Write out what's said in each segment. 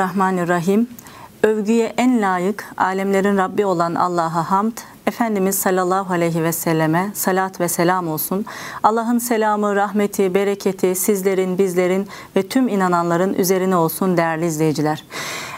Bismillahirrahmanirrahim. Övgüye en layık alemlerin Rabbi olan Allah'a hamd, Efendimiz sallallahu aleyhi ve selleme salat ve selam olsun. Allah'ın selamı, rahmeti, bereketi sizlerin, bizlerin ve tüm inananların üzerine olsun değerli izleyiciler.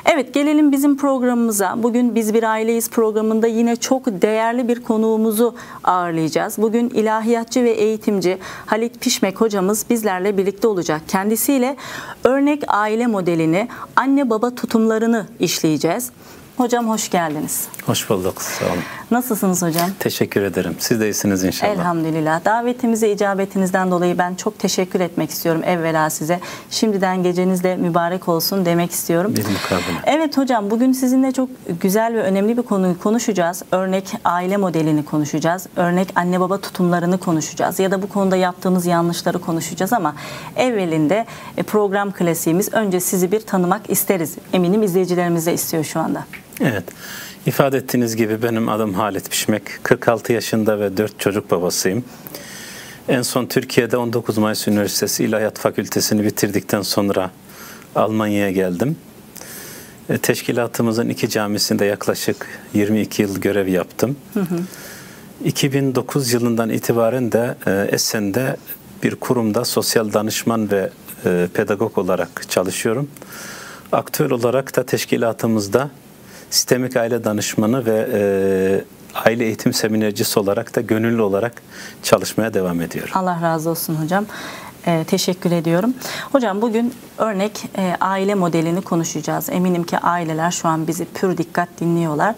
Evet gelelim bizim programımıza. Bugün Biz Bir Aileyiz programında yine çok değerli bir konuğumuzu ağırlayacağız. Bugün ilahiyatçı ve eğitimci Halit Pişmek hocamız bizlerle birlikte olacak. Kendisiyle örnek aile modelini, anne baba tutumlarını işleyeceğiz. Hocam hoş geldiniz. Hoş bulduk. Sağ olun. Nasılsınız hocam? Teşekkür ederim. Siz de iyisiniz inşallah. Elhamdülillah. Davetimize icabetinizden dolayı ben çok teşekkür etmek istiyorum evvela size. Şimdiden geceniz de mübarek olsun demek istiyorum. Bir mukabele. Evet hocam bugün sizinle çok güzel ve önemli bir konuyu konuşacağız. Örnek aile modelini konuşacağız. Örnek anne baba tutumlarını konuşacağız. Ya da bu konuda yaptığımız yanlışları konuşacağız ama evvelinde e, program klasiğimiz önce sizi bir tanımak isteriz. Eminim izleyicilerimiz de istiyor şu anda. Evet. İfade ettiğiniz gibi benim adım Halit Pişmek. 46 yaşında ve 4 çocuk babasıyım. En son Türkiye'de 19 Mayıs Üniversitesi İlahiyat Fakültesini bitirdikten sonra Almanya'ya geldim. E, Teşkilatımızın iki camisinde yaklaşık 22 yıl görev yaptım. Hı hı. 2009 yılından itibaren de Esen'de bir kurumda sosyal danışman ve e, pedagog olarak çalışıyorum. Aktüel olarak da teşkilatımızda sistemik aile danışmanı ve e, aile eğitim seminercisi olarak da gönüllü olarak çalışmaya devam ediyorum. Allah razı olsun hocam. Ee, teşekkür ediyorum. Hocam bugün örnek e, aile modelini konuşacağız. Eminim ki aileler şu an bizi pür dikkat dinliyorlar.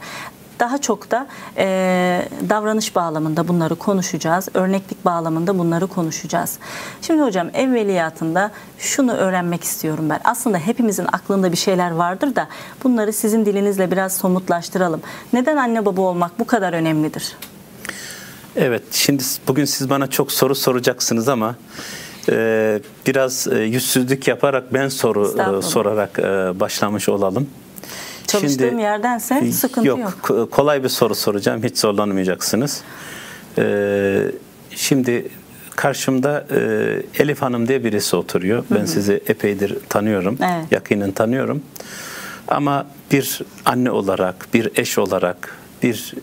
Daha çok da e, davranış bağlamında bunları konuşacağız. Örneklik bağlamında bunları konuşacağız. Şimdi hocam evveliyatında şunu öğrenmek istiyorum ben. Aslında hepimizin aklında bir şeyler vardır da bunları sizin dilinizle biraz somutlaştıralım. Neden anne baba olmak bu kadar önemlidir? Evet, şimdi bugün siz bana çok soru soracaksınız ama e, biraz e, yüzsüzlük yaparak ben soru e, sorarak e, başlamış olalım. Çalıştığım Şimdi, yerdense sıkıntı yok. Yok, kolay bir soru soracağım, hiç zorlanmayacaksınız. Ee, şimdi karşımda e, Elif Hanım diye birisi oturuyor. Ben hı hı. sizi epeydir tanıyorum, evet. yakinen tanıyorum. Ama bir anne olarak, bir eş olarak, bir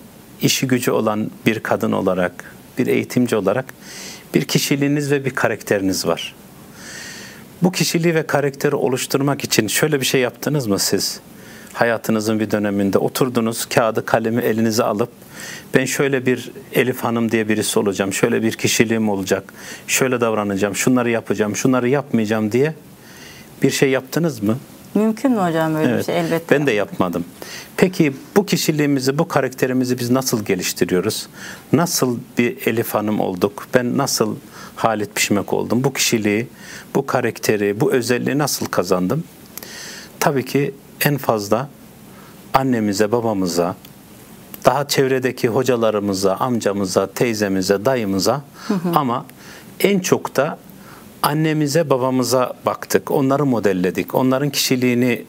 işi gücü olan bir kadın olarak, bir eğitimci olarak bir kişiliğiniz ve bir karakteriniz var. Bu kişiliği ve karakteri oluşturmak için şöyle bir şey yaptınız mı siz? Hayatınızın bir döneminde oturdunuz kağıdı kalemi elinize alıp ben şöyle bir Elif Hanım diye birisi olacağım, şöyle bir kişiliğim olacak, şöyle davranacağım, şunları yapacağım, şunları yapmayacağım diye bir şey yaptınız mı? Mümkün mü hocam böyle evet, bir şey? Elbette. Ben de yapmadım. Peki bu kişiliğimizi, bu karakterimizi biz nasıl geliştiriyoruz? Nasıl bir Elif Hanım olduk? Ben nasıl Halit Pişmek oldum? Bu kişiliği, bu karakteri, bu özelliği nasıl kazandım? Tabii ki en fazla annemize, babamıza, daha çevredeki hocalarımıza, amcamıza, teyzemize, dayımıza hı hı. ama en çok da annemize, babamıza baktık. Onları modelledik. Onların kişiliğini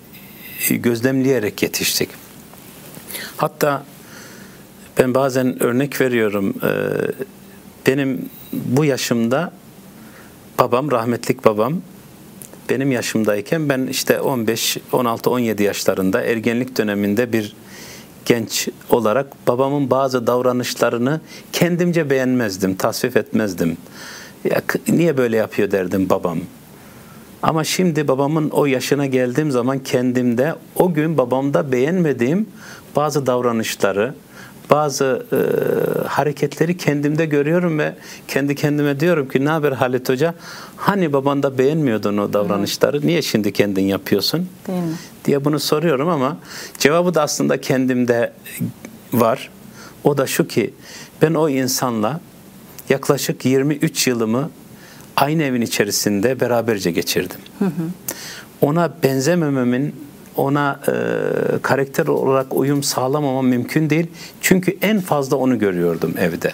gözlemleyerek yetiştik. Hatta ben bazen örnek veriyorum. E, benim bu yaşımda babam, rahmetlik babam benim yaşımdayken ben işte 15, 16, 17 yaşlarında ergenlik döneminde bir genç olarak babamın bazı davranışlarını kendimce beğenmezdim, tasvip etmezdim. Ya, niye böyle yapıyor derdim babam. Ama şimdi babamın o yaşına geldiğim zaman kendimde o gün babamda beğenmediğim bazı davranışları, bazı e, hareketleri kendimde görüyorum ve kendi kendime diyorum ki ne haber Halit Hoca? Hani babanda beğenmiyordun o davranışları. Evet. Niye şimdi kendin yapıyorsun? Değil mi? diye bunu soruyorum ama cevabı da aslında kendimde var. O da şu ki ben o insanla yaklaşık 23 yılımı aynı evin içerisinde beraberce geçirdim. Hı hı. Ona benzemememin ona e, karakter olarak uyum sağlamamam mümkün değil. Çünkü en fazla onu görüyordum evde.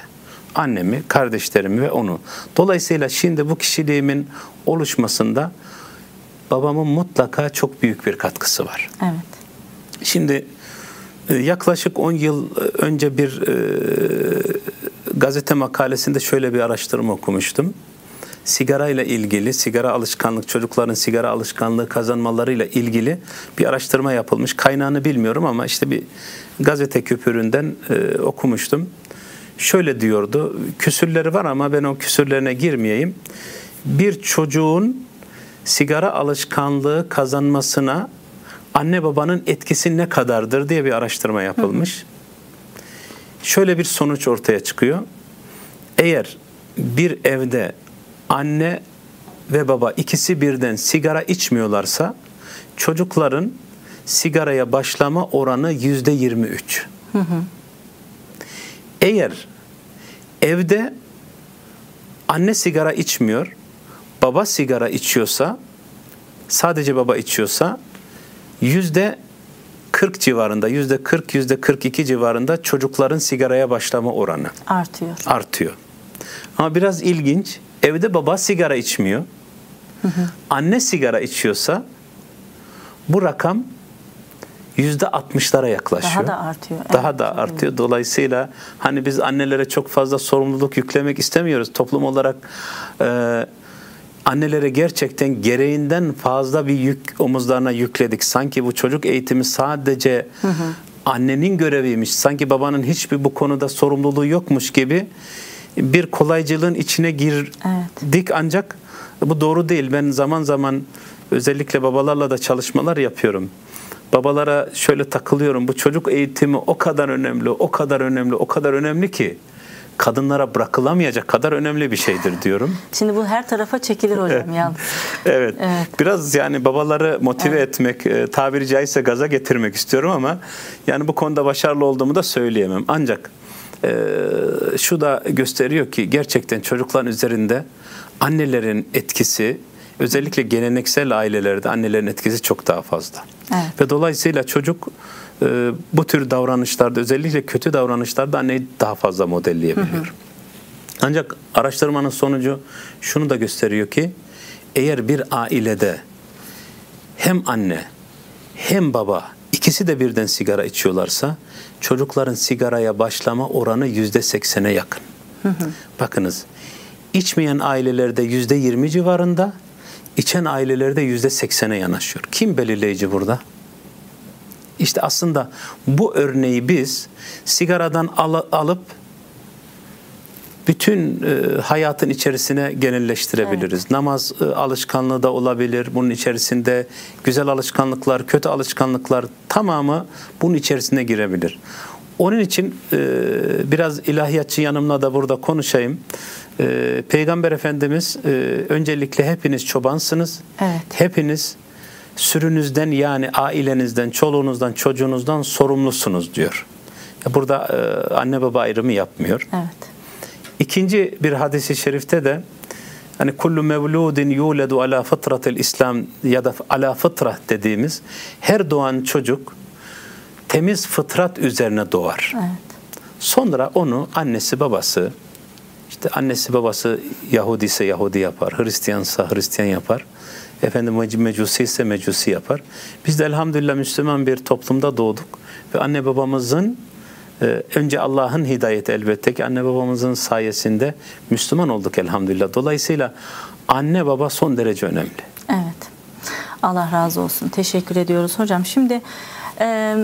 Annemi, kardeşlerimi ve onu. Dolayısıyla şimdi bu kişiliğimin oluşmasında babamın mutlaka çok büyük bir katkısı var. Evet. Şimdi e, yaklaşık 10 yıl önce bir e, gazete makalesinde şöyle bir araştırma okumuştum. Sigara ile ilgili, sigara alışkanlık, çocukların sigara alışkanlığı kazanmalarıyla ilgili bir araştırma yapılmış. Kaynağını bilmiyorum ama işte bir gazete küpüründen e, okumuştum. Şöyle diyordu, küsürleri var ama ben o küsürlerine girmeyeyim. Bir çocuğun sigara alışkanlığı kazanmasına anne babanın etkisi ne kadardır diye bir araştırma yapılmış. Hı hı. Şöyle bir sonuç ortaya çıkıyor. Eğer bir evde anne ve baba ikisi birden sigara içmiyorlarsa çocukların sigaraya başlama oranı yüzde 23. Hı hı. Eğer evde anne sigara içmiyor, baba sigara içiyorsa, sadece baba içiyorsa yüzde 40 civarında, yüzde 40, yüzde 42 civarında çocukların sigaraya başlama oranı artıyor. Artıyor. Ama biraz ilginç, evde baba sigara içmiyor, hı hı. anne sigara içiyorsa bu rakam yüzde 60'lara yaklaşıyor. Daha da artıyor. Daha evet. da artıyor. Dolayısıyla hani biz annelere çok fazla sorumluluk yüklemek istemiyoruz. Toplum olarak e, annelere gerçekten gereğinden fazla bir yük omuzlarına yükledik. Sanki bu çocuk eğitimi sadece hı hı. annenin göreviymiş. Sanki babanın hiçbir bu konuda sorumluluğu yokmuş gibi bir kolaycılığın içine girdik evet. ancak bu doğru değil. Ben zaman zaman özellikle babalarla da çalışmalar yapıyorum. Babalara şöyle takılıyorum. Bu çocuk eğitimi o kadar önemli, o kadar önemli, o kadar önemli ki kadınlara bırakılamayacak kadar önemli bir şeydir diyorum. Şimdi bu her tarafa çekilir hocam yalnız. evet. evet. Biraz yani babaları motive evet. etmek, e, tabiri caizse gaza getirmek istiyorum ama yani bu konuda başarılı olduğumu da söyleyemem. Ancak e, şu da gösteriyor ki gerçekten çocukların üzerinde annelerin etkisi özellikle geleneksel ailelerde annelerin etkisi çok daha fazla. Evet. Ve dolayısıyla çocuk e, bu tür davranışlarda özellikle kötü davranışlarda anneyi daha fazla modelleyebiliyor. Hı hı. Ancak araştırmanın sonucu şunu da gösteriyor ki eğer bir ailede hem anne hem baba ikisi de birden sigara içiyorlarsa çocukların sigaraya başlama oranı yüzde seksene yakın. Bakınız içmeyen ailelerde yüzde yirmi civarında, içen ailelerde yüzde seksene yanaşıyor. Kim belirleyici burada? İşte aslında bu örneği biz sigaradan al- alıp bütün e, hayatın içerisine genelleştirebiliriz. Evet. Namaz e, alışkanlığı da olabilir. Bunun içerisinde güzel alışkanlıklar, kötü alışkanlıklar tamamı bunun içerisine girebilir. Onun için e, biraz ilahiyatçı yanımla da burada konuşayım. E, Peygamber Efendimiz e, öncelikle hepiniz çobansınız. Evet. Hepiniz sürünüzden yani ailenizden, çoluğunuzdan, çocuğunuzdan sorumlusunuz diyor. Burada e, anne baba ayrımı yapmıyor. Evet. İkinci bir hadisi şerifte de hani kullu mevludin yuledu ala fıtratil İslam ya da ala fıtrah dediğimiz her doğan çocuk temiz fıtrat üzerine doğar. Evet. Sonra onu annesi babası işte annesi babası Yahudi ise Yahudi yapar, Hristiyansa Hristiyan yapar efendim mecusi ise mecusi yapar. Biz de elhamdülillah Müslüman bir toplumda doğduk ve anne babamızın önce Allah'ın hidayeti elbette ki anne babamızın sayesinde Müslüman olduk elhamdülillah. Dolayısıyla anne baba son derece önemli. Evet. Allah razı olsun. Teşekkür ediyoruz hocam. Şimdi e,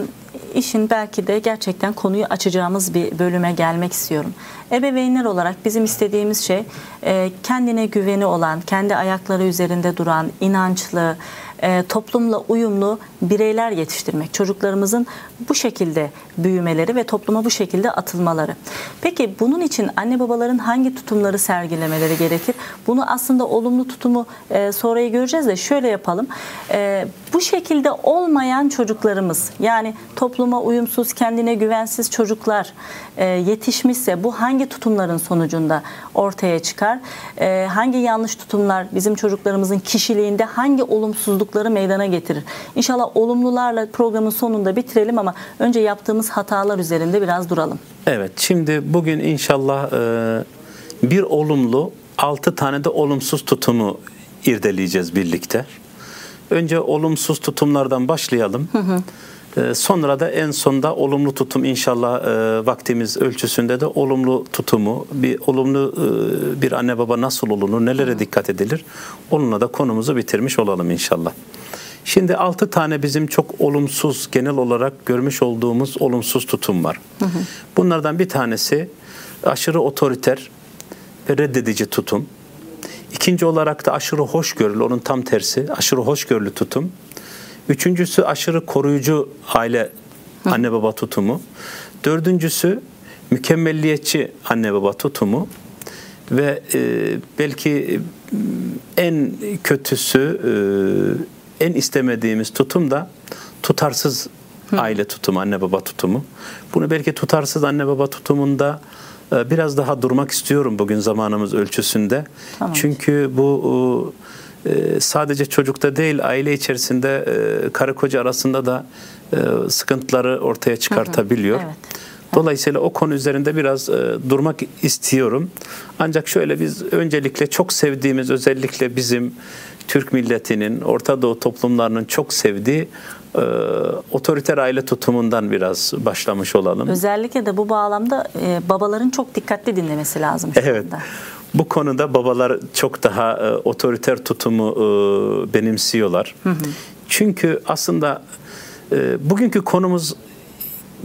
işin belki de gerçekten konuyu açacağımız bir bölüme gelmek istiyorum. Ebeveynler olarak bizim istediğimiz şey e, kendine güveni olan, kendi ayakları üzerinde duran, inançlı, e, toplumla uyumlu bireyler yetiştirmek. Çocuklarımızın bu şekilde büyümeleri ve topluma bu şekilde atılmaları. Peki bunun için anne babaların hangi tutumları sergilemeleri gerekir? Bunu aslında olumlu tutumu e, göreceğiz de şöyle yapalım. E, bu şekilde olmayan çocuklarımız yani topluma uyumsuz, kendine güvensiz çocuklar e, yetişmişse bu hangi tutumların sonucunda ortaya çıkar? E, hangi yanlış tutumlar bizim çocuklarımızın kişiliğinde hangi olumsuzlukları meydana getirir? İnşallah olumlularla programın sonunda bitirelim ama önce yaptığımız hatalar üzerinde biraz duralım. Evet, şimdi bugün inşallah e, bir olumlu, altı tane de olumsuz tutumu irdeleyeceğiz birlikte. Önce olumsuz tutumlardan başlayalım. Hı hı. E, sonra da en sonda olumlu tutum inşallah e, vaktimiz ölçüsünde de olumlu tutumu, bir olumlu e, bir anne baba nasıl olunur, nelere dikkat edilir? Onunla da konumuzu bitirmiş olalım inşallah. Şimdi altı tane bizim çok olumsuz, genel olarak görmüş olduğumuz olumsuz tutum var. Bunlardan bir tanesi aşırı otoriter ve reddedici tutum. İkinci olarak da aşırı hoşgörülü, onun tam tersi, aşırı hoşgörülü tutum. Üçüncüsü aşırı koruyucu aile anne baba tutumu. Dördüncüsü mükemmelliyetçi anne baba tutumu. Ve e, belki e, en kötüsü, e, en istemediğimiz tutum da tutarsız aile tutumu, anne baba tutumu. Bunu belki tutarsız anne baba tutumunda e, biraz daha durmak istiyorum bugün zamanımız ölçüsünde. Tamam. Çünkü bu e, sadece çocukta değil aile içerisinde e, karı koca arasında da e, sıkıntıları ortaya çıkartabiliyor. Evet. Dolayısıyla o konu üzerinde biraz e, durmak istiyorum. Ancak şöyle biz öncelikle çok sevdiğimiz özellikle bizim Türk milletinin, Orta Doğu toplumlarının çok sevdiği e, otoriter aile tutumundan biraz başlamış olalım. Özellikle de bu bağlamda e, babaların çok dikkatli dinlemesi lazım şu Evet. anda. Bu konuda babalar çok daha e, otoriter tutumu e, benimsiyorlar. Çünkü aslında e, bugünkü konumuz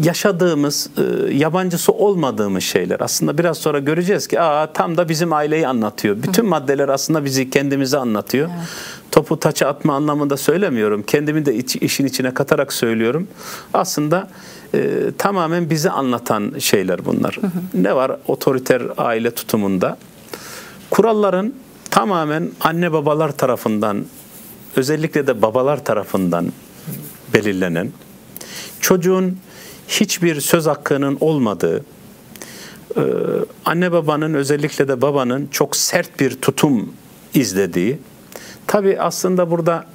yaşadığımız, e, yabancısı olmadığımız şeyler. Aslında biraz sonra göreceğiz ki Aa, tam da bizim aileyi anlatıyor. Bütün maddeler aslında bizi kendimizi anlatıyor. Topu taça atma anlamında söylemiyorum. Kendimi de iç- işin içine katarak söylüyorum. Aslında e, tamamen bizi anlatan şeyler bunlar. Ne var otoriter aile tutumunda? Kuralların tamamen anne babalar tarafından özellikle de babalar tarafından belirlenen çocuğun hiçbir söz hakkının olmadığı anne babanın özellikle de babanın çok sert bir tutum izlediği tabi aslında burada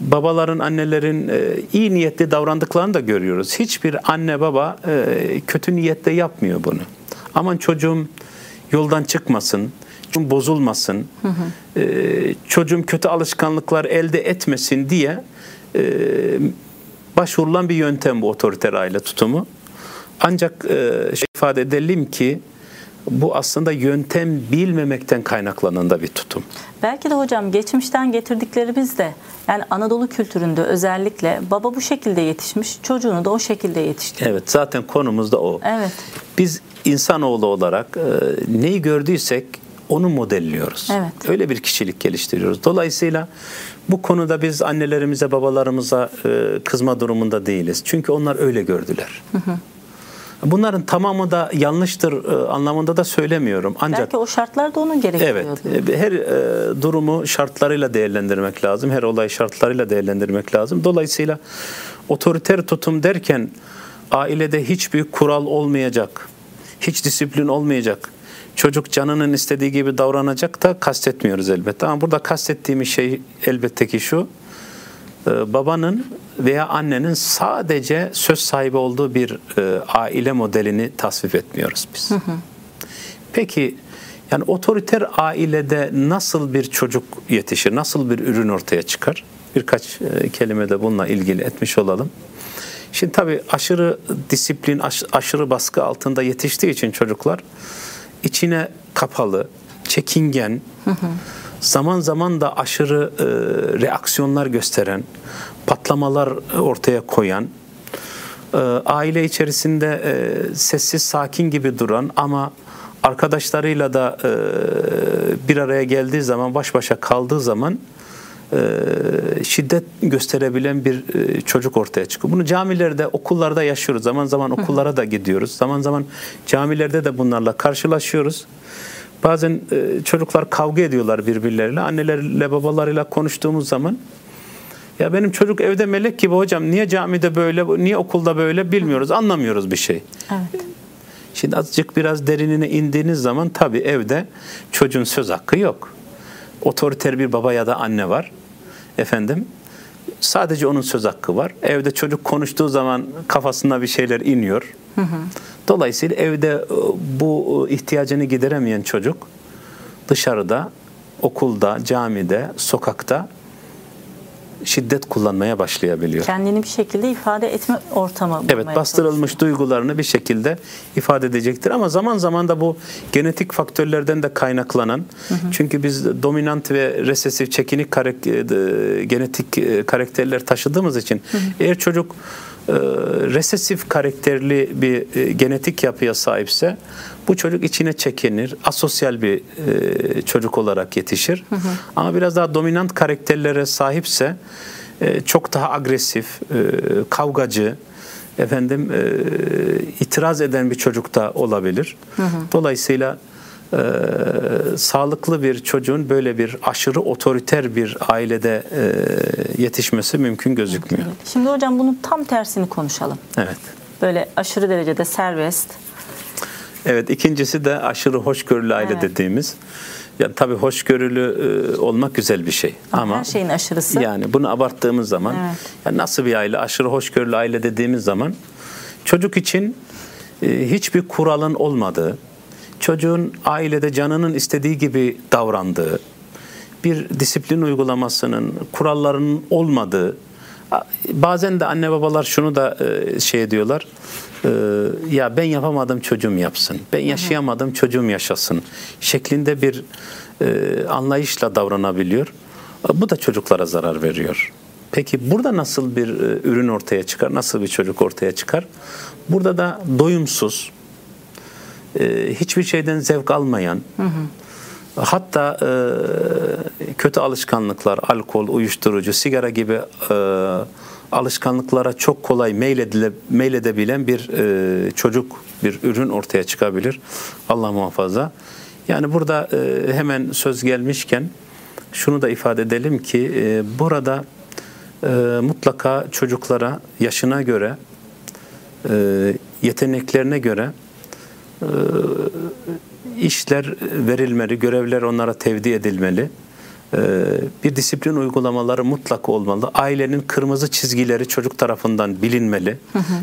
babaların annelerin iyi niyetli davrandıklarını da görüyoruz. Hiçbir anne baba kötü niyetle yapmıyor bunu. Aman çocuğum yoldan çıkmasın, bozulmasın, e, çocuğum kötü alışkanlıklar elde etmesin diye e, başvurulan bir yöntem bu otoriter aile tutumu. Ancak e, şey ifade edelim ki bu aslında yöntem bilmemekten kaynaklanan da bir tutum. Belki de hocam geçmişten getirdiklerimiz de yani Anadolu kültüründe özellikle baba bu şekilde yetişmiş, çocuğunu da o şekilde yetiştiriyor. Evet zaten konumuz da o. Evet. Biz insanoğlu olarak e, neyi gördüysek onu modelliyoruz. Evet. Öyle bir kişilik geliştiriyoruz. Dolayısıyla bu konuda biz annelerimize, babalarımıza e, kızma durumunda değiliz. Çünkü onlar öyle gördüler. Bunların tamamı da yanlıştır e, anlamında da söylemiyorum. Ancak Belki o şartlar da onu gerektiriyordu. Evet. e, Her e, durumu şartlarıyla değerlendirmek lazım. Her olay şartlarıyla değerlendirmek lazım. Dolayısıyla otoriter tutum derken ailede hiçbir kural olmayacak. Hiç disiplin olmayacak. Çocuk canının istediği gibi davranacak da kastetmiyoruz elbette. Ama burada kastettiğimiz şey elbette ki şu. e, Babanın veya annenin sadece söz sahibi olduğu bir e, aile modelini tasvip etmiyoruz biz. Peki yani otoriter ailede nasıl bir çocuk yetişir? Nasıl bir ürün ortaya çıkar? Birkaç e, kelime de bununla ilgili etmiş olalım. Şimdi tabii aşırı disiplin, aş- aşırı baskı altında yetiştiği için çocuklar içine kapalı, çekingen, zaman zaman da aşırı e, reaksiyonlar gösteren, patlamalar ortaya koyan, e, aile içerisinde e, sessiz sakin gibi duran ama arkadaşlarıyla da e, bir araya geldiği zaman baş başa kaldığı zaman şiddet gösterebilen bir e, çocuk ortaya çıkıyor. Bunu camilerde, okullarda yaşıyoruz. Zaman zaman okullara da gidiyoruz. Zaman zaman camilerde de bunlarla karşılaşıyoruz. Bazen e, çocuklar kavga ediyorlar birbirleriyle. Annelerle, babalarıyla konuştuğumuz zaman ya benim çocuk evde melek gibi hocam niye camide böyle, niye okulda böyle bilmiyoruz, anlamıyoruz bir şey. Evet. Şimdi azıcık biraz derinine indiğiniz zaman tabii evde çocuğun söz hakkı yok. Otoriter bir baba ya da anne var. Efendim sadece onun söz hakkı var. Evde çocuk konuştuğu zaman kafasına bir şeyler iniyor. Dolayısıyla evde e, bu e, ihtiyacını gideremeyen çocuk dışarıda, okulda, camide, sokakta şiddet kullanmaya başlayabiliyor. Kendini bir şekilde ifade etme ortamı Evet bastırılmış çalışıyor. duygularını bir şekilde ifade edecektir ama zaman zaman da bu genetik faktörlerden de kaynaklanan çünkü biz dominant ve resesif çekinik karak- e, genetik e, karakterler taşıdığımız için eğer çocuk resesif karakterli bir e, genetik yapıya sahipse bu çocuk içine çekinir, asosyal bir e, çocuk olarak yetişir. Ama biraz daha dominant karakterlere sahipse e, çok daha agresif, e, kavgacı, efendim e, itiraz eden bir çocuk da olabilir. Dolayısıyla e, sağlıklı bir çocuğun böyle bir aşırı otoriter bir ailede e, yetişmesi mümkün gözükmüyor. Şimdi hocam bunun tam tersini konuşalım. Evet. Böyle aşırı derecede serbest. Evet ikincisi de aşırı hoşgörülü aile Evet. dediğimiz. Yani tabii hoşgörülü e, olmak güzel bir şey ama her şeyin aşırısı. yani bunu abarttığımız zaman Evet. yani nasıl bir aile aşırı hoşgörülü aile dediğimiz zaman çocuk için e, hiçbir kuralın olmadığı, çocuğun ailede canının istediği gibi davrandığı, bir disiplin uygulamasının, kurallarının olmadığı, bazen de anne babalar şunu da e, şey diyorlar, e, ya ben yapamadım çocuğum yapsın, ben yaşayamadım çocuğum yaşasın şeklinde bir e, anlayışla davranabiliyor. Bu da çocuklara zarar veriyor. Peki burada nasıl bir ürün ortaya çıkar, nasıl bir çocuk ortaya çıkar? Burada da doyumsuz, e, hiçbir şeyden zevk almayan, hatta e, kötü alışkanlıklar, alkol, uyuşturucu, sigara gibi e, alışkanlıklara çok kolay meyledile, meyledebilen bir e, çocuk, bir ürün ortaya çıkabilir. Allah muhafaza. Yani burada e, hemen söz gelmişken şunu da ifade edelim ki e, burada e, mutlaka çocuklara yaşına göre, e, yeteneklerine göre işler verilmeli, görevler onlara tevdi edilmeli. E, Bir disiplin uygulamaları mutlak olmalı. Ailenin kırmızı çizgileri çocuk tarafından bilinmeli.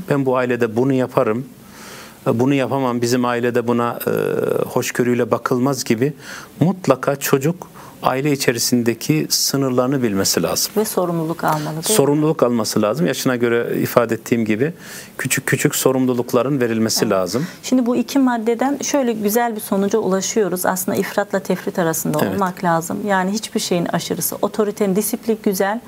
Ben bu ailede bunu yaparım, e, bunu yapamam, bizim ailede buna e, hoşgörüyle bakılmaz gibi mutlaka çocuk aile içerisindeki sınırlarını bilmesi lazım Ve sorumluluk almalı değil mi? sorumluluk alması lazım. Yaşına göre ifade ettiğim gibi küçük küçük sorumlulukların verilmesi lazım. Şimdi bu iki maddeden şöyle güzel bir sonuca ulaşıyoruz. Aslında ifratla tefrit arasında Evet. olmak lazım. Yani hiçbir şeyin aşırısı. Otoritenin disiplin güzel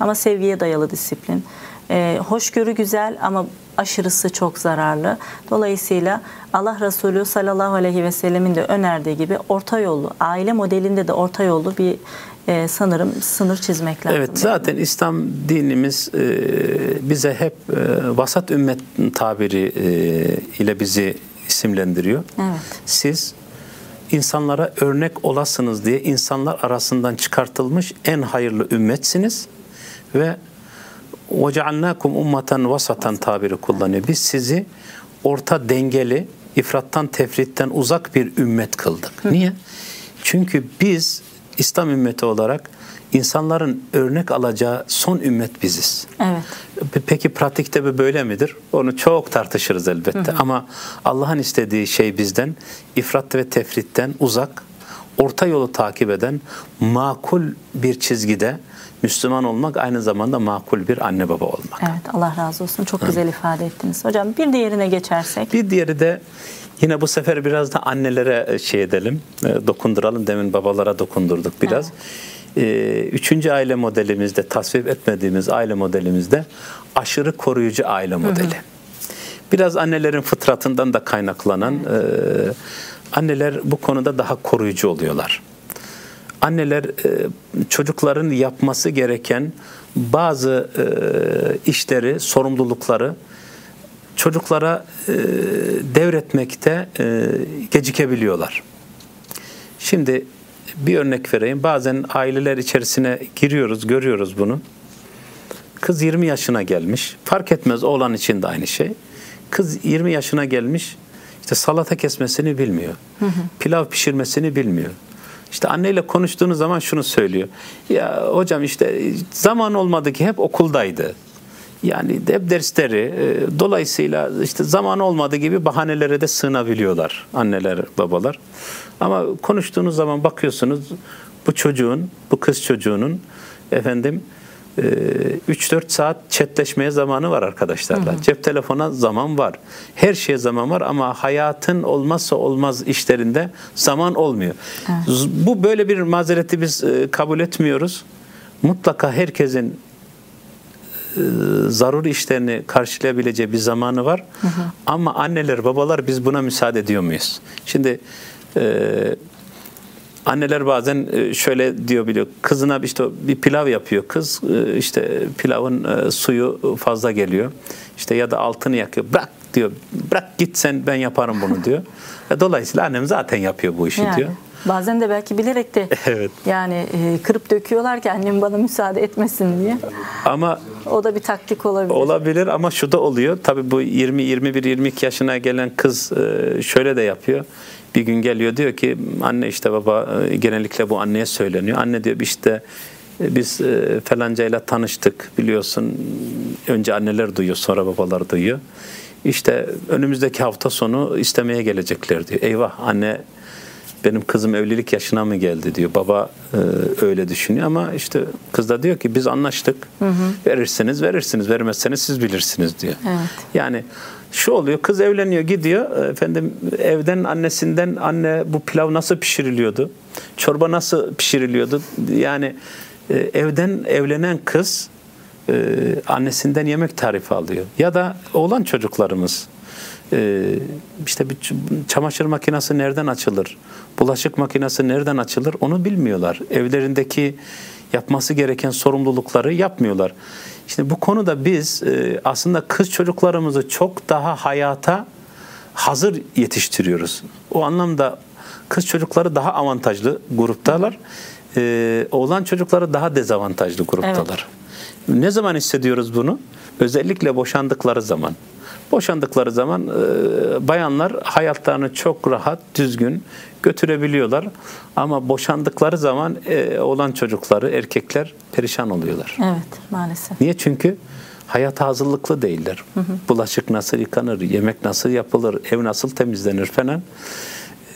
ama sevgiye dayalı disiplin. Ee, hoşgörü güzel ama aşırısı çok zararlı. Dolayısıyla Allah Resulü sallallahu aleyhi ve sellemin de önerdiği gibi orta yollu, aile modelinde de orta yollu bir e, sanırım sınır çizmek lazım. Evet zaten İslam dinimiz e, bize hep e, vasat ümmet tabiri e, ile bizi isimlendiriyor. Evet. Siz insanlara örnek olasınız diye insanlar arasından çıkartılmış en hayırlı ümmetsiniz ve وَجَعَلْنَاكُمْ ummeten vasatan tabiri kullanıyor. Biz sizi orta dengeli, ifrattan tefritten uzak bir ümmet kıldık. Niye? Çünkü biz İslam ümmeti olarak insanların örnek alacağı son ümmet biziz. Evet. Peki pratikte bu böyle midir? Onu çok tartışırız elbette. Ama Allah'ın istediği şey bizden ifrat ve tefritten uzak, orta yolu takip eden makul bir çizgide Müslüman olmak aynı zamanda makul bir anne baba olmak. Evet Allah razı olsun. Çok güzel ifade ettiniz. Hocam bir diğerine geçersek. Bir diğeri de yine bu sefer biraz da annelere şey edelim, e, dokunduralım. Demin babalara dokundurduk biraz. Ee, Üçüncü aile modelimizde, tasvip etmediğimiz aile modelimizde aşırı koruyucu aile modeli. Biraz annelerin fıtratından da kaynaklanan e, anneler bu konuda daha koruyucu oluyorlar. Anneler e, çocukların yapması gereken bazı e, işleri, sorumlulukları çocuklara e, devretmekte e, gecikebiliyorlar. Şimdi bir örnek vereyim. Bazen aileler içerisine giriyoruz, görüyoruz bunu. Kız 20 yaşına gelmiş. Fark etmez oğlan için de aynı şey. Kız 20 yaşına gelmiş. işte salata kesmesini bilmiyor. Pilav pişirmesini bilmiyor. İşte anneyle konuştuğunuz zaman şunu söylüyor. Ya hocam işte zaman olmadı ki hep okuldaydı. Yani hep dersleri e, dolayısıyla işte zaman olmadı gibi bahanelere de sığınabiliyorlar anneler, babalar. Ama konuştuğunuz zaman bakıyorsunuz bu çocuğun, bu kız çocuğunun efendim 3-4 saat chatleşmeye zamanı var arkadaşlarla. Hı hı. Cep telefona zaman var. Her şeye zaman var ama hayatın olmazsa olmaz işlerinde zaman olmuyor. Evet. Bu böyle bir mazereti biz e, kabul etmiyoruz. Mutlaka herkesin e, zaruri işlerini karşılayabileceği bir zamanı var. Hı hı. Ama anneler, babalar biz buna müsaade ediyor muyuz? Şimdi e, Anneler bazen e, şöyle diyor biliyor. Kızına işte bir pilav yapıyor. Kız e, işte pilavın e, suyu fazla geliyor. İşte ya da altını yakıyor. Bırak diyor. Bırak git sen ben yaparım bunu diyor. Dolayısıyla annem zaten yapıyor bu işi yani. diyor. Bazen de belki bilerek de evet. yani kırıp döküyorlar ki annem bana müsaade etmesin diye. Ama o da bir taktik olabilir. Olabilir ama şu da oluyor. Tabii bu 20 21 22 yaşına gelen kız şöyle de yapıyor bir gün geliyor diyor ki anne işte baba e, genellikle bu anneye söyleniyor. Anne diyor işte e, biz e, falancayla tanıştık biliyorsun. Önce anneler duyuyor sonra babalar duyuyor. İşte önümüzdeki hafta sonu istemeye gelecekler diyor. Eyvah anne benim kızım evlilik yaşına mı geldi diyor. Baba e, öyle düşünüyor ama işte kız da diyor ki biz anlaştık. Hı hı. Verirseniz verirsiniz, vermezseniz siz bilirsiniz diyor. Evet. Yani şu oluyor kız evleniyor gidiyor efendim evden annesinden anne bu pilav nasıl pişiriliyordu çorba nasıl pişiriliyordu yani e, evden evlenen kız e, annesinden yemek tarifi alıyor ya da oğlan çocuklarımız e, işte bir çamaşır makinesi nereden açılır bulaşık makinesi nereden açılır onu bilmiyorlar evlerindeki yapması gereken sorumlulukları yapmıyorlar Şimdi bu konuda biz e, aslında kız çocuklarımızı çok daha hayata hazır yetiştiriyoruz. O anlamda kız çocukları daha avantajlı gruptalar. E, oğlan çocukları daha dezavantajlı gruptalar. Evet. Ne zaman hissediyoruz bunu? Özellikle boşandıkları zaman. Boşandıkları zaman e, bayanlar hayatlarını çok rahat, düzgün götürebiliyorlar. Ama boşandıkları zaman e, olan çocukları, erkekler perişan oluyorlar. Evet, maalesef. Niye? Çünkü hayata hazırlıklı değiller. Hı hı. Bulaşık nasıl yıkanır, yemek nasıl yapılır, ev nasıl temizlenir falan.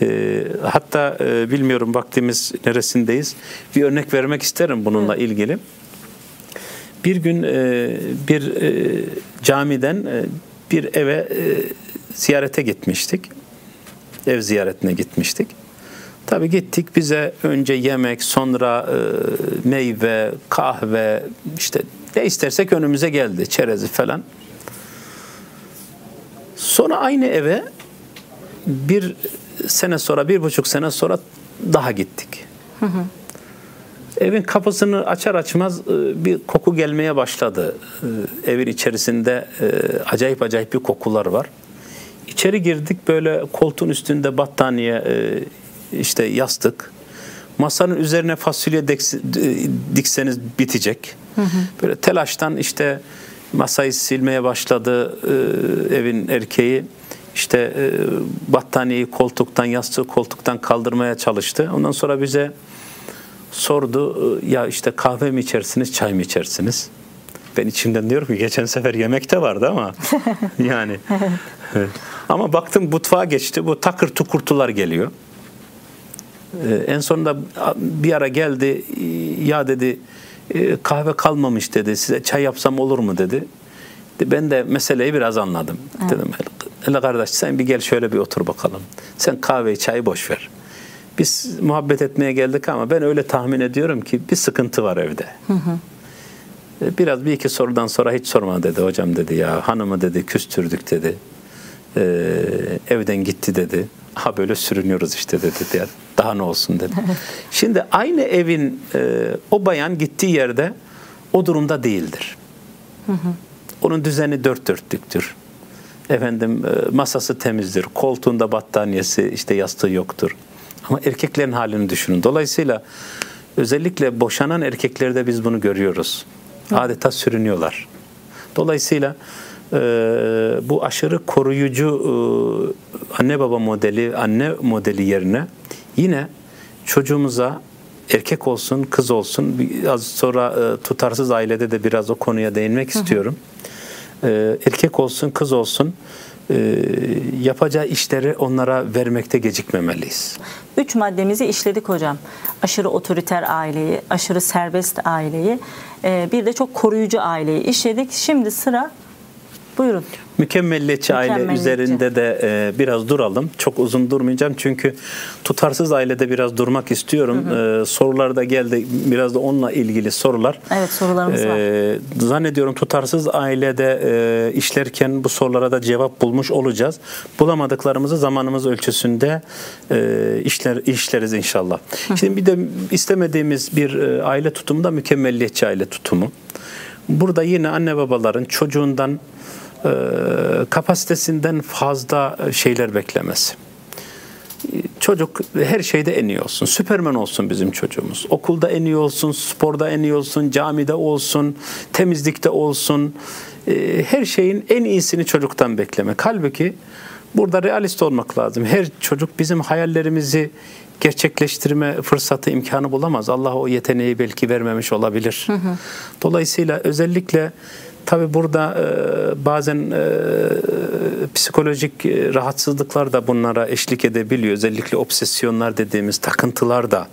E, hatta e, bilmiyorum vaktimiz neresindeyiz. Bir örnek vermek isterim bununla evet. ilgili. Bir gün e, bir e, camiden e, bir eve e, ziyarete gitmiştik. Ev ziyaretine gitmiştik. Tabi gittik bize önce yemek, sonra e, meyve, kahve, işte ne istersek önümüze geldi. Çerezi falan. Sonra aynı eve bir sene sonra, bir buçuk sene sonra daha gittik. Hı hı. Evin kapısını açar açmaz e, bir koku gelmeye başladı. E, evin içerisinde e, acayip acayip bir kokular var. İçeri girdik böyle koltuğun üstünde battaniye, işte yastık. Masanın üzerine fasulye dikseniz bitecek. Hı hı. Böyle telaştan işte masayı silmeye başladı evin erkeği. İşte battaniyeyi koltuktan, yastığı koltuktan kaldırmaya çalıştı. Ondan sonra bize sordu ya işte kahve mi içersiniz çay mı içersiniz? Ben içimden diyorum ki geçen sefer yemekte vardı ama yani ama baktım mutfağa geçti bu takır tukurtular geliyor. Ee, en sonunda bir ara geldi ya dedi e, kahve kalmamış dedi size çay yapsam olur mu dedi. Ben de meseleyi biraz anladım. Evet. Dedim hele kardeş sen bir gel şöyle bir otur bakalım. Sen kahveyi çayı boş ver. Biz muhabbet etmeye geldik ama ben öyle tahmin ediyorum ki bir sıkıntı var evde. Hı hı. E, biraz bir iki sorudan sonra hiç sorma dedi hocam dedi ya hanımı dedi küstürdük dedi. Ee, evden gitti dedi. Ha böyle sürünüyoruz işte dedi. Daha ne olsun dedi. Şimdi aynı evin e, o bayan gittiği yerde o durumda değildir. Hı hı. Onun düzeni dört dörtlüktür. Efendim e, masası temizdir. Koltuğunda battaniyesi işte yastığı yoktur. Ama erkeklerin halini düşünün. Dolayısıyla özellikle boşanan erkeklerde biz bunu görüyoruz. Adeta sürünüyorlar. Dolayısıyla e, bu aşırı koruyucu e, anne baba modeli, anne modeli yerine yine çocuğumuza erkek olsun, kız olsun, az sonra e, tutarsız ailede de biraz o konuya değinmek istiyorum. E, erkek olsun, kız olsun yapacağı işleri onlara vermekte gecikmemeliyiz. Üç maddemizi işledik hocam. Aşırı otoriter aileyi, aşırı serbest aileyi, e, bir de çok koruyucu aileyi işledik. Şimdi sıra buyurun. Mükemmelliyetçi aile üzerinde de e, biraz duralım. Çok uzun durmayacağım çünkü tutarsız ailede biraz durmak istiyorum. E, sorular da geldi. Biraz da onunla ilgili sorular. Evet, sorularımız var. E, Zannediyorum tutarsız ailede e, işlerken bu sorulara da cevap bulmuş olacağız. Bulamadıklarımızı zamanımız ölçüsünde e, işler işleriz inşallah. Şimdi bir de istemediğimiz bir e, aile tutumu da mükemmelliyetçi aile tutumu. Burada yine anne babaların çocuğundan kapasitesinden fazla şeyler beklemesi. Çocuk her şeyde en iyi olsun. Süpermen olsun bizim çocuğumuz. Okulda en iyi olsun, sporda en iyi olsun, camide olsun, temizlikte olsun. E, Her şeyin en iyisini çocuktan beklemek. Halbuki burada realist olmak lazım. Her çocuk bizim hayallerimizi gerçekleştirme fırsatı, imkanı bulamaz. Allah o yeteneği belki vermemiş olabilir. Dolayısıyla özellikle tabi burada e, bazen e, psikolojik e, rahatsızlıklar da bunlara eşlik edebiliyor. Özellikle obsesyonlar dediğimiz takıntılar da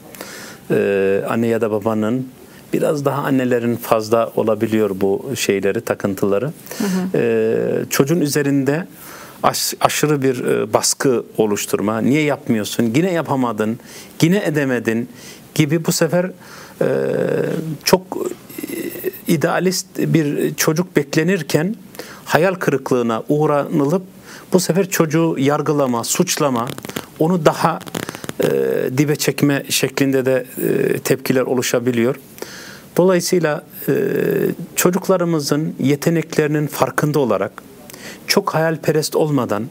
e, anne ya da babanın biraz daha annelerin fazla olabiliyor bu şeyleri, takıntıları. E, çocuğun üzerinde aş- aşırı bir e, baskı oluşturma. Niye yapmıyorsun? Yine yapamadın. Yine edemedin gibi bu sefer e, çok idealist bir çocuk beklenirken hayal kırıklığına uğranılıp bu sefer çocuğu yargılama, suçlama, onu daha e, dibe çekme şeklinde de e, tepkiler oluşabiliyor. Dolayısıyla e, çocuklarımızın yeteneklerinin farkında olarak çok hayalperest olmadan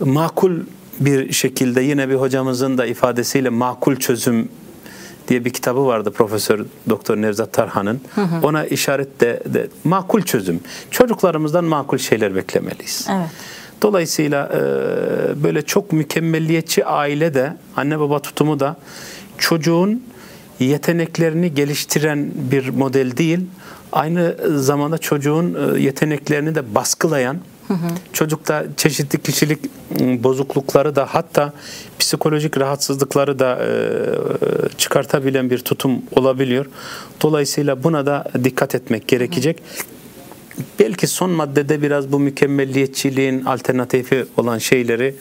makul bir şekilde yine bir hocamızın da ifadesiyle makul çözüm diye bir kitabı vardı Profesör Doktor Nevzat Tarhan'ın. Ona işaret de, de makul çözüm. Çocuklarımızdan makul şeyler beklemeliyiz. Evet. Dolayısıyla e, böyle çok mükemmelliyetçi aile de anne baba tutumu da çocuğun yeteneklerini geliştiren bir model değil. Aynı zamanda çocuğun e, yeteneklerini de baskılayan, çocukta çeşitli kişilik m, bozuklukları da hatta psikolojik rahatsızlıkları da e, çıkartabilen bir tutum olabiliyor. Dolayısıyla buna da dikkat etmek gerekecek. Belki son maddede biraz bu mükemmelliyetçiliğin alternatifi olan şeyleri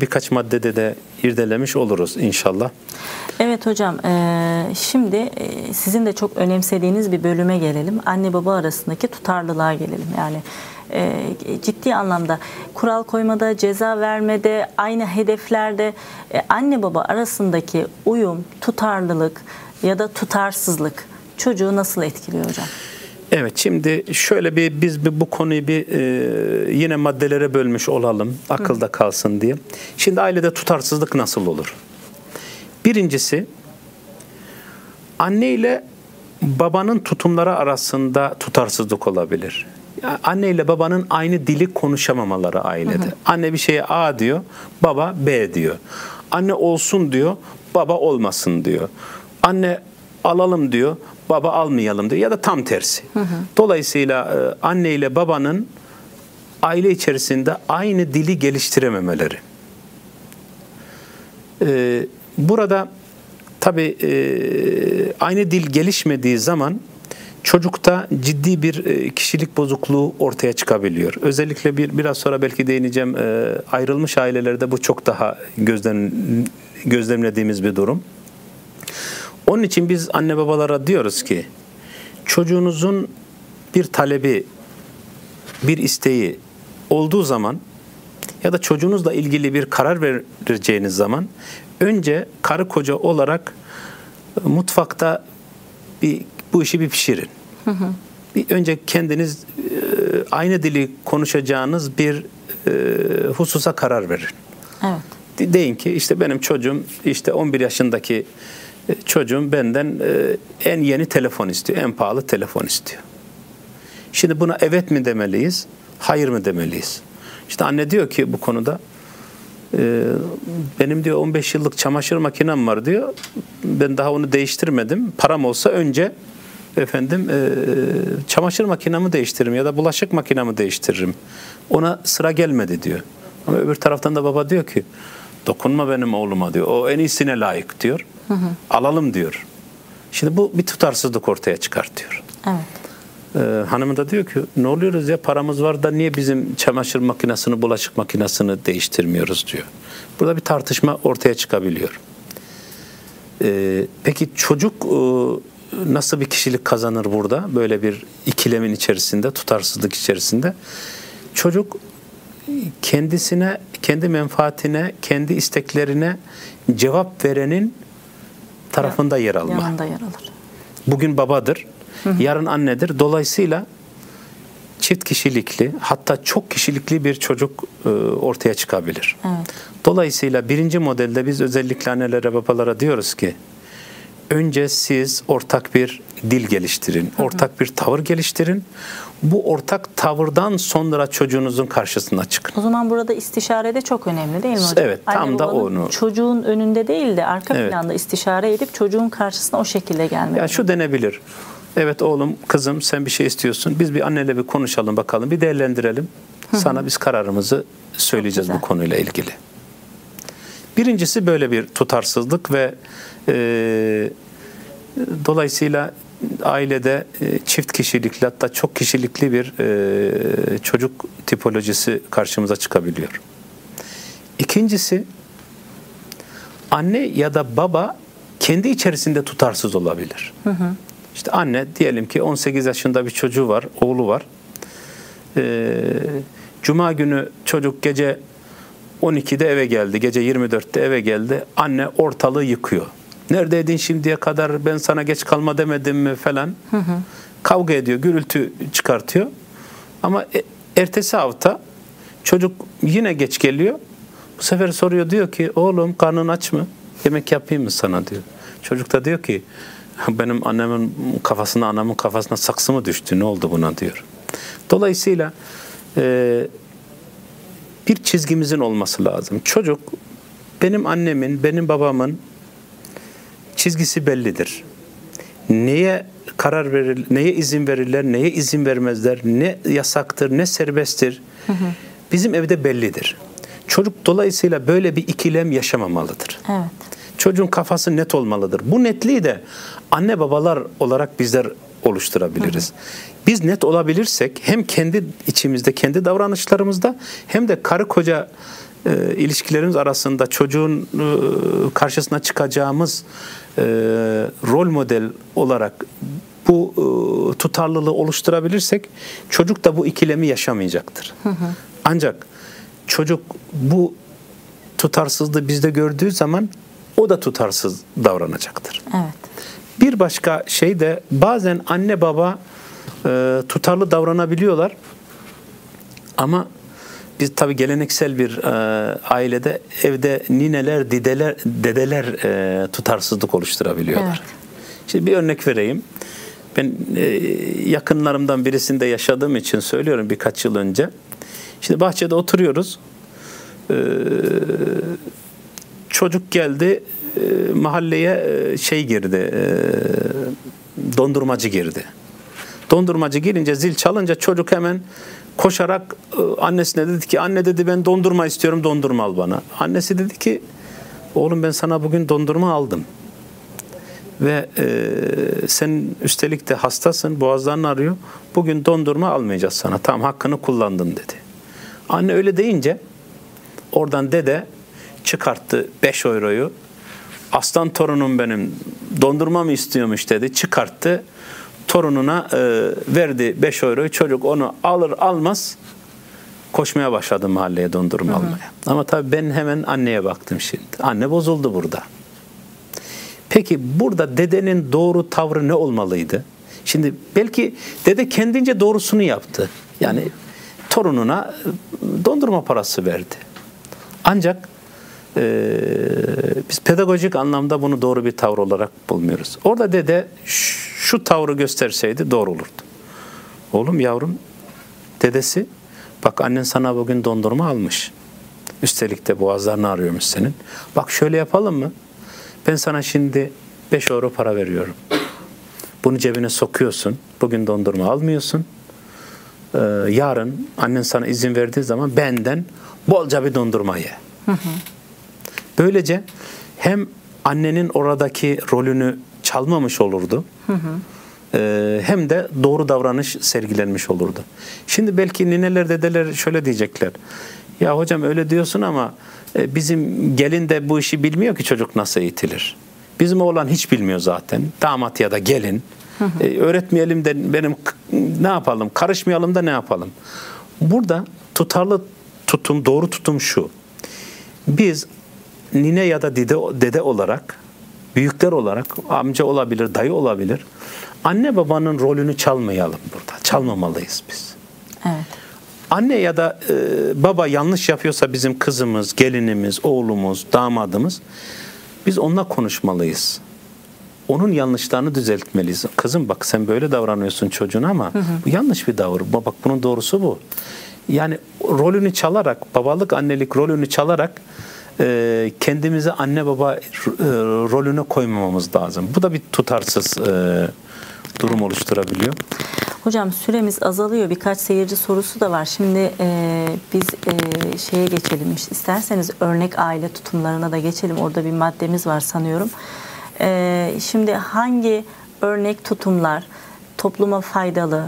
birkaç maddede de irdelemiş oluruz inşallah. Evet hocam, eee, şimdi eee, sizin de çok önemsediğiniz bir bölüme gelelim. Anne baba arasındaki tutarlılığa gelelim. Yani eee, ciddi anlamda kural koymada, ceza vermede, aynı hedeflerde e, anne baba arasındaki uyum, tutarlılık ya da tutarsızlık çocuğu nasıl etkiliyor hocam? Evet şimdi şöyle bir biz bir bu konuyu bir e, yine maddelere bölmüş olalım akılda kalsın diye. Şimdi ailede tutarsızlık nasıl olur? Birincisi anne ile babanın tutumları arasında tutarsızlık olabilir. Ya anne ile babanın aynı dili konuşamamaları ailede. Anne bir şeye A diyor, baba B diyor. Anne olsun diyor, baba olmasın diyor. Anne alalım diyor, baba almayalım diyor ya da tam tersi. Dolayısıyla e, anne ile babanın aile içerisinde aynı dili geliştirememeleri. Ee, burada tabi aynı dil gelişmediği zaman çocukta ciddi bir e, kişilik bozukluğu ortaya çıkabiliyor. Özellikle bir biraz sonra belki değineceğim e, ayrılmış ailelerde bu çok daha gözlem, gözlemlediğimiz bir durum. Onun için biz anne babalara diyoruz ki çocuğunuzun bir talebi, bir isteği olduğu zaman ya da çocuğunuzla ilgili bir karar vereceğiniz zaman önce karı koca olarak mutfakta bir bu işi bir pişirin. Bir önce kendiniz e, aynı dili konuşacağınız bir e, hususa karar verin. Evet. De- Deyin ki işte benim çocuğum işte 11 yaşındaki çocuğum benden e, en yeni telefon istiyor, en pahalı telefon istiyor. Şimdi buna evet mi demeliyiz, hayır mı demeliyiz? İşte anne diyor ki bu konuda e, benim diyor 15 yıllık çamaşır makinem var diyor. Ben daha onu değiştirmedim. Param olsa önce efendim e, çamaşır makinamı değiştiririm ya da bulaşık makinamı değiştiririm. Ona sıra gelmedi diyor. Ama öbür taraftan da baba diyor ki dokunma benim oğluma diyor. O en iyisine layık diyor. Alalım diyor. Şimdi bu bir tutarsızlık ortaya çıkartıyor. Evet. Ee, hanımı da diyor ki ne oluyoruz ya paramız var da niye bizim çamaşır makinesini, bulaşık makinesini değiştirmiyoruz diyor. Burada bir tartışma ortaya çıkabiliyor. Ee, peki çocuk e, nasıl bir kişilik kazanır burada? Böyle bir ikilemin içerisinde, tutarsızlık içerisinde. Çocuk kendisine, kendi menfaatine, kendi isteklerine cevap verenin tarafında yer alma. Yanında yer alır. Bugün babadır, yarın annedir. Dolayısıyla çift kişilikli hatta çok kişilikli bir çocuk e, ortaya çıkabilir. Evet. Dolayısıyla birinci modelde biz özellikle annelere babalara diyoruz ki önce siz ortak bir dil geliştirin, ortak bir tavır geliştirin. Bu ortak tavırdan sonra çocuğunuzun karşısına çıkın. O zaman burada istişare de çok önemli değil mi hocam? Evet, tam da babanın onu- Çocuğun önünde değil de arka Evet. planda istişare edip çocuğun karşısına o şekilde gelmek. Ya şu denebilir. Evet oğlum, kızım sen bir şey istiyorsun. Biz bir anneyle bir konuşalım bakalım, bir değerlendirelim. Sana biz kararımızı söyleyeceğiz bu konuyla ilgili. Birincisi böyle bir tutarsızlık ve e, dolayısıyla ailede e, çift kişilikli hatta çok kişilikli bir e, çocuk tipolojisi karşımıza çıkabiliyor. İkincisi anne ya da baba kendi içerisinde tutarsız olabilir. İşte anne diyelim ki 18 yaşında bir çocuğu var, oğlu var. Ee, Cuma günü çocuk gece 12'de eve geldi, gece 24'te eve geldi. Anne ortalığı yıkıyor. Neredeydin şimdiye kadar ben sana geç kalma demedim mi falan. Kavga ediyor, gürültü çıkartıyor. Ama e- ertesi hafta çocuk yine geç geliyor. Bu sefer soruyor diyor ki oğlum karnın aç mı? Yemek yapayım mı sana diyor. Çocuk da diyor ki benim annemin kafasına anamın kafasına saksı mı düştü ne oldu buna diyor. Dolayısıyla e, bir çizgimizin olması lazım. Çocuk benim annemin, benim babamın çizgisi bellidir. Neye karar verir, neye izin verirler, neye izin vermezler, ne yasaktır, ne serbesttir. Bizim evde bellidir. Çocuk dolayısıyla böyle bir ikilem yaşamamalıdır. Evet. Çocuğun kafası net olmalıdır. Bu netliği de anne babalar olarak bizler oluşturabiliriz. Biz net olabilirsek hem kendi içimizde, kendi davranışlarımızda hem de karı koca e, ilişkilerimiz arasında çocuğun e, karşısına çıkacağımız e, rol model olarak bu e, tutarlılığı oluşturabilirsek çocuk da bu ikilemi yaşamayacaktır. Ancak çocuk bu tutarsızlığı bizde gördüğü zaman o da tutarsız davranacaktır. Evet. Bir başka şey de bazen anne baba e, tutarlı davranabiliyorlar ama biz tabi geleneksel bir e, ailede evde nineler, dideler, dedeler e, tutarsızlık oluşturabiliyorlar. Evet. Şimdi bir örnek vereyim. Ben e, yakınlarımdan birisinde yaşadığım için söylüyorum birkaç yıl önce. Şimdi bahçede oturuyoruz. Ee, çocuk geldi e, mahalleye e, şey girdi. e, dondurmacı girdi. Dondurmacı girince zil çalınca çocuk hemen koşarak e, annesine dedi ki anne dedi ben dondurma istiyorum dondurma al bana. Annesi dedi ki oğlum ben sana bugün dondurma aldım. Ve e, sen üstelik de hastasın, boğazların arıyor. Bugün dondurma almayacağız sana. Tamam hakkını kullandın dedi. Anne öyle deyince oradan dede çıkarttı 5 euroyu. Aslan torunum benim dondurma mı istiyormuş dedi. Çıkarttı. Torununa e, verdi 5 euroyu. Çocuk onu alır almaz koşmaya başladı mahalleye dondurma almaya. Ama tabii ben hemen anneye baktım şimdi. Anne bozuldu burada. Peki burada dedenin doğru tavrı ne olmalıydı? Şimdi belki dede kendince doğrusunu yaptı. Yani torununa e, dondurma parası verdi. Ancak e, biz pedagojik anlamda bunu doğru bir tavır olarak bulmuyoruz. Orada dede şu tavrı gösterseydi doğru olurdu. Oğlum yavrum dedesi bak annen sana bugün dondurma almış. Üstelik de boğazlarını ağrıyormuş senin. Bak şöyle yapalım mı? Ben sana şimdi 5 euro para veriyorum. Bunu cebine sokuyorsun. Bugün dondurma almıyorsun. Ee, yarın annen sana izin verdiği zaman benden bolca bir dondurma ye. Böylece hem annenin oradaki rolünü çalmamış olurdu. e, hem de doğru davranış sergilenmiş olurdu. Şimdi belki nineler dedeler şöyle diyecekler. Ya hocam öyle diyorsun ama e, bizim gelin de bu işi bilmiyor ki çocuk nasıl eğitilir. Bizim oğlan hiç bilmiyor zaten. Damat ya da gelin. E, öğretmeyelim de benim ne yapalım? Karışmayalım da ne yapalım? Burada tutarlı tutum, doğru tutum şu. Biz nine ya da dede, dede olarak, büyükler olarak, amca olabilir, dayı olabilir. Anne babanın rolünü çalmayalım burada. Çalmamalıyız biz. Evet. Anne ya da e, baba yanlış yapıyorsa bizim kızımız, gelinimiz, oğlumuz, damadımız biz onunla konuşmalıyız. Onun yanlışlarını düzeltmeliyiz. Kızım bak sen böyle davranıyorsun çocuğuna ama bu yanlış bir. Bak bak bunun doğrusu bu. Yani rolünü çalarak, babalık annelik rolünü çalarak e, kendimizi anne baba e, rolüne koymamamız lazım. Bu da bir tutarsız e, durum oluşturabiliyor. Hocam süremiz azalıyor. Birkaç seyirci sorusu da var. Şimdi e, biz e, şeye geçelim. İsterseniz örnek aile tutumlarına da geçelim. Orada bir maddemiz var sanıyorum. E, şimdi hangi örnek tutumlar topluma faydalı,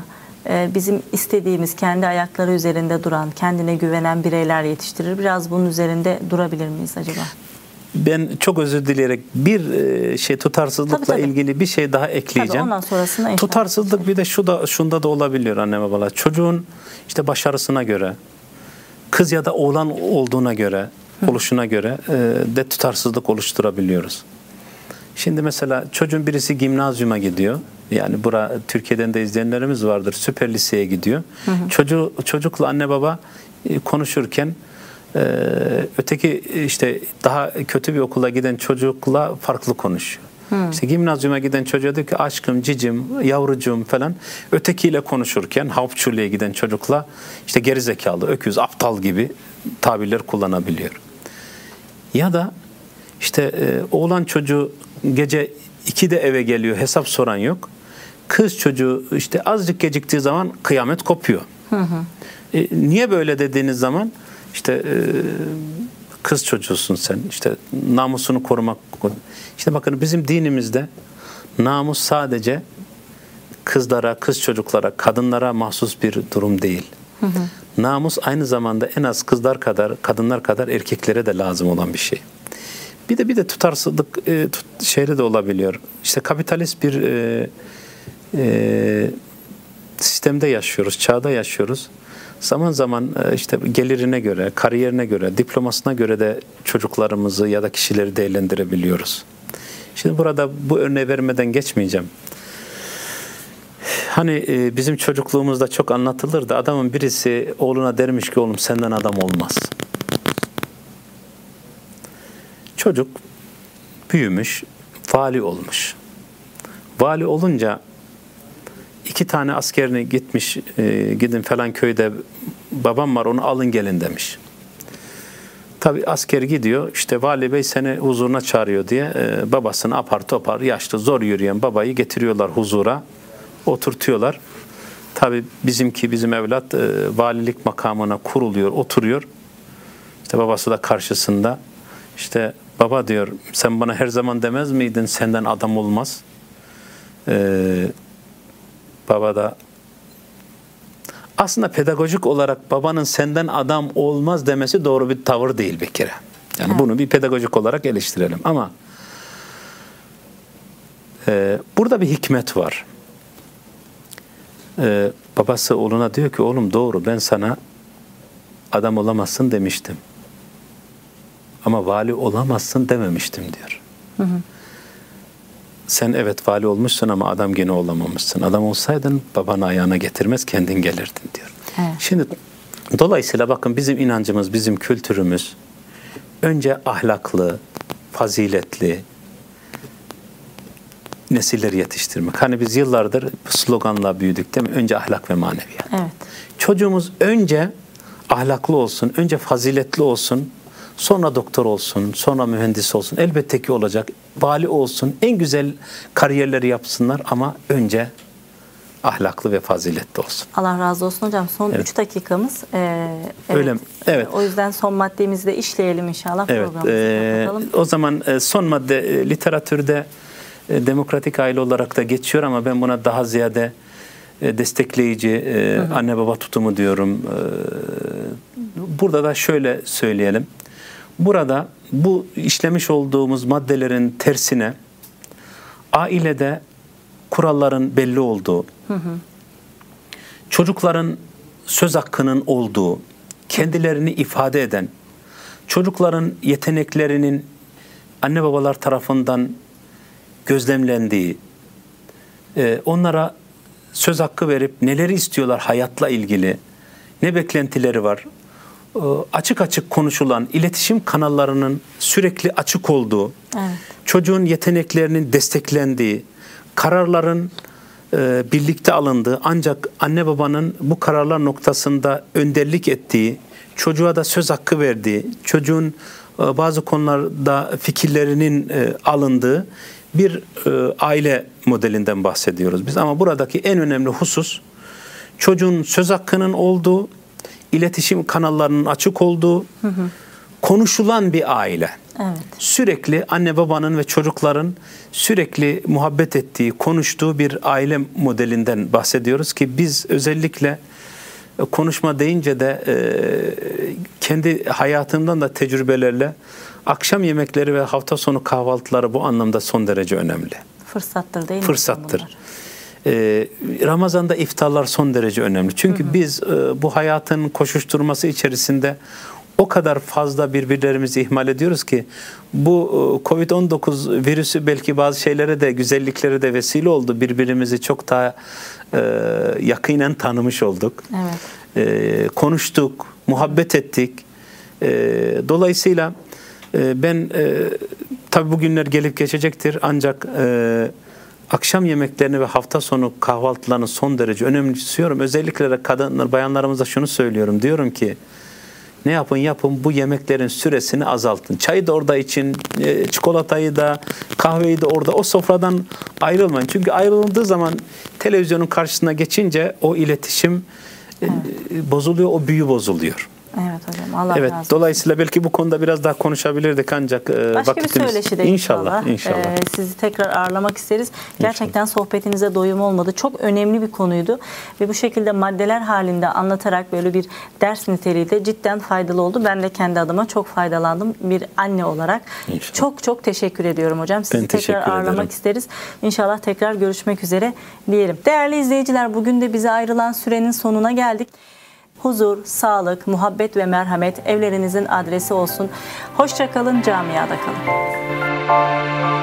bizim istediğimiz kendi ayakları üzerinde duran, kendine güvenen bireyler yetiştirir? Biraz bunun üzerinde durabilir miyiz acaba? Ben çok özür dileyerek bir e, şey tutarsızlıkla Tabii, tabii. ilgili bir şey daha ekleyeceğim. Tabii, ondan sonrasında. Tutarsızlık bir de şu da şunda da olabiliyor anne babalar. Çocuğun işte başarısına göre, kız ya da oğlan olduğuna göre, oluşuna göre e, de tutarsızlık oluşturabiliyoruz. Şimdi mesela çocuğun birisi gimnazyuma gidiyor. Yani bura Türkiye'den de izleyenlerimiz vardır. Süper liseye gidiyor. Çocuğu çocukla anne baba e, konuşurken e, öteki işte daha kötü bir okula giden çocukla farklı konuşuyor. İşte gimnazyuma giden çocuğa diyor ki aşkım, cicim, yavrucuğum falan. Ötekiyle konuşurken Hauptschuleye giden çocukla işte gerizekalı, öküz, aptal gibi tabirler kullanabiliyor. Ya da işte e, oğlan çocuğu gece 2'de eve geliyor hesap soran yok. Kız çocuğu işte azıcık geciktiği zaman kıyamet kopuyor. E, niye böyle dediğiniz zaman işte e, kız çocuğusun sen işte namusunu korumak. İşte bakın bizim dinimizde namus sadece kızlara, kız çocuklara, kadınlara mahsus bir durum değil. Namus aynı zamanda en az kızlar kadar, kadınlar kadar erkeklere de lazım olan bir şey. Bir de bir de tutarsızlık e, tut, şeyle de olabiliyor. İşte kapitalist bir e, e, sistemde yaşıyoruz, çağda yaşıyoruz. Zaman zaman e, işte gelirine göre, kariyerine göre, diplomasına göre de çocuklarımızı ya da kişileri değerlendirebiliyoruz. Şimdi burada bu örneği vermeden geçmeyeceğim. Hani e, bizim çocukluğumuzda çok anlatılırdı. Adamın birisi oğluna dermiş ki oğlum senden adam olmaz. Çocuk büyümüş, vali olmuş. Vali olunca iki tane askerini gitmiş, e, gidin falan köyde babam var onu alın gelin demiş. Tabi asker gidiyor işte vali bey seni huzuruna çağırıyor diye e, babasını apar topar yaşlı zor yürüyen babayı getiriyorlar huzura oturtuyorlar. Tabi bizimki bizim evlat e, valilik makamına kuruluyor oturuyor. İşte babası da karşısında işte baba diyor sen bana her zaman demez miydin senden adam olmaz. Ee, baba da aslında pedagojik olarak babanın senden adam olmaz demesi doğru bir tavır değil bir kere. Yani bunu bir pedagojik olarak eleştirelim ama e, burada bir hikmet var. E, babası oğluna diyor ki oğlum doğru ben sana adam olamazsın demiştim. Ama vali olamazsın dememiştim diyor. Hı hı. Sen evet vali olmuşsun ama adam gene olamamışsın. Adam olsaydın babanı ayağına getirmez kendin gelirdin diyor. Evet. Şimdi dolayısıyla bakın bizim inancımız, bizim kültürümüz önce ahlaklı, faziletli nesilleri yetiştirmek. Hani biz yıllardır sloganla büyüdük değil mi? Önce ahlak ve maneviyat. Evet. Çocuğumuz önce ahlaklı olsun, önce faziletli olsun, Sonra doktor olsun, sonra mühendis olsun. Elbette ki olacak. Vali olsun. En güzel kariyerleri yapsınlar ama önce ahlaklı ve faziletli olsun. Allah razı olsun hocam. Son 3 Evet. dakikamız. Ee, evet. Öyle mi? Evet. O yüzden son maddemizi de işleyelim inşallah. Evet. E, kapatalım. o zaman e, son madde e, literatürde e, demokratik aile olarak da geçiyor ama ben buna daha ziyade destekleyici e, anne baba tutumu diyorum. Burada da şöyle söyleyelim. Burada bu işlemiş olduğumuz maddelerin tersine ailede kuralların belli olduğu, çocukların söz hakkının olduğu, kendilerini ifade eden, çocukların yeteneklerinin anne babalar tarafından gözlemlendiği, e, onlara söz hakkı verip neleri istiyorlar hayatla ilgili, ne beklentileri var, açık açık konuşulan iletişim kanallarının sürekli açık olduğu, Evet. çocuğun yeteneklerinin desteklendiği, kararların e, birlikte alındığı ancak anne babanın bu kararlar noktasında önderlik ettiği, çocuğa da söz hakkı verdiği, çocuğun e, bazı konularda fikirlerinin e, alındığı bir e, aile modelinden bahsediyoruz biz. Ama buradaki en önemli husus çocuğun söz hakkının olduğu, iletişim kanallarının açık olduğu, konuşulan bir aile Evet. sürekli anne babanın ve çocukların sürekli muhabbet ettiği, konuştuğu bir aile modelinden bahsediyoruz ki biz özellikle e, konuşma deyince de e, kendi hayatımdan da tecrübelerle akşam yemekleri ve hafta sonu kahvaltıları bu anlamda son derece önemli. Fırsattır değil mi? Fırsattır. bunlar? Ee, Ramazan'da iftarlar son derece önemli. Çünkü biz e, bu hayatın koşuşturması içerisinde o kadar fazla birbirlerimizi ihmal ediyoruz ki bu e, Covid-19 virüsü belki bazı şeylere de güzelliklere de vesile oldu. Birbirimizi çok daha e, yakinen tanımış olduk. Evet. E, konuştuk, muhabbet ettik. E, dolayısıyla e, ben e, tabii bu günler gelip geçecektir ancak e, akşam yemeklerini ve hafta sonu kahvaltılarını son derece önemsiyorum. Özellikle de kadınlar, bayanlarımıza şunu söylüyorum. Diyorum ki ne yapın yapın bu yemeklerin süresini azaltın. Çayı da orada için, e, çikolatayı da, kahveyi de orada o sofradan ayrılmayın. Çünkü ayrıldığı zaman televizyonun karşısına geçince o iletişim e, bozuluyor, o büyü bozuluyor. Evet hocam. Allah evet, razı olsun. dolayısıyla belki bu konuda biraz daha konuşabilirdik ancak e, Başka bir vakitimiz söyleşide inşallah inşallah, inşallah. Ee, sizi tekrar ağırlamak isteriz. Gerçekten sohbetinize doyum olmadı. Çok önemli bir konuydu ve bu şekilde maddeler halinde anlatarak böyle bir ders niteliği de cidden faydalı oldu. Ben de kendi adıma çok faydalandım bir anne olarak. İnşallah. Çok çok teşekkür ediyorum hocam. Sizi Ben tekrar ağırlamak ederim. isteriz. İnşallah tekrar görüşmek üzere diyelim. Değerli izleyiciler bugün de bize ayrılan sürenin sonuna geldik. Huzur, sağlık, muhabbet ve merhamet evlerinizin adresi olsun. Hoşçakalın, camiada kalın.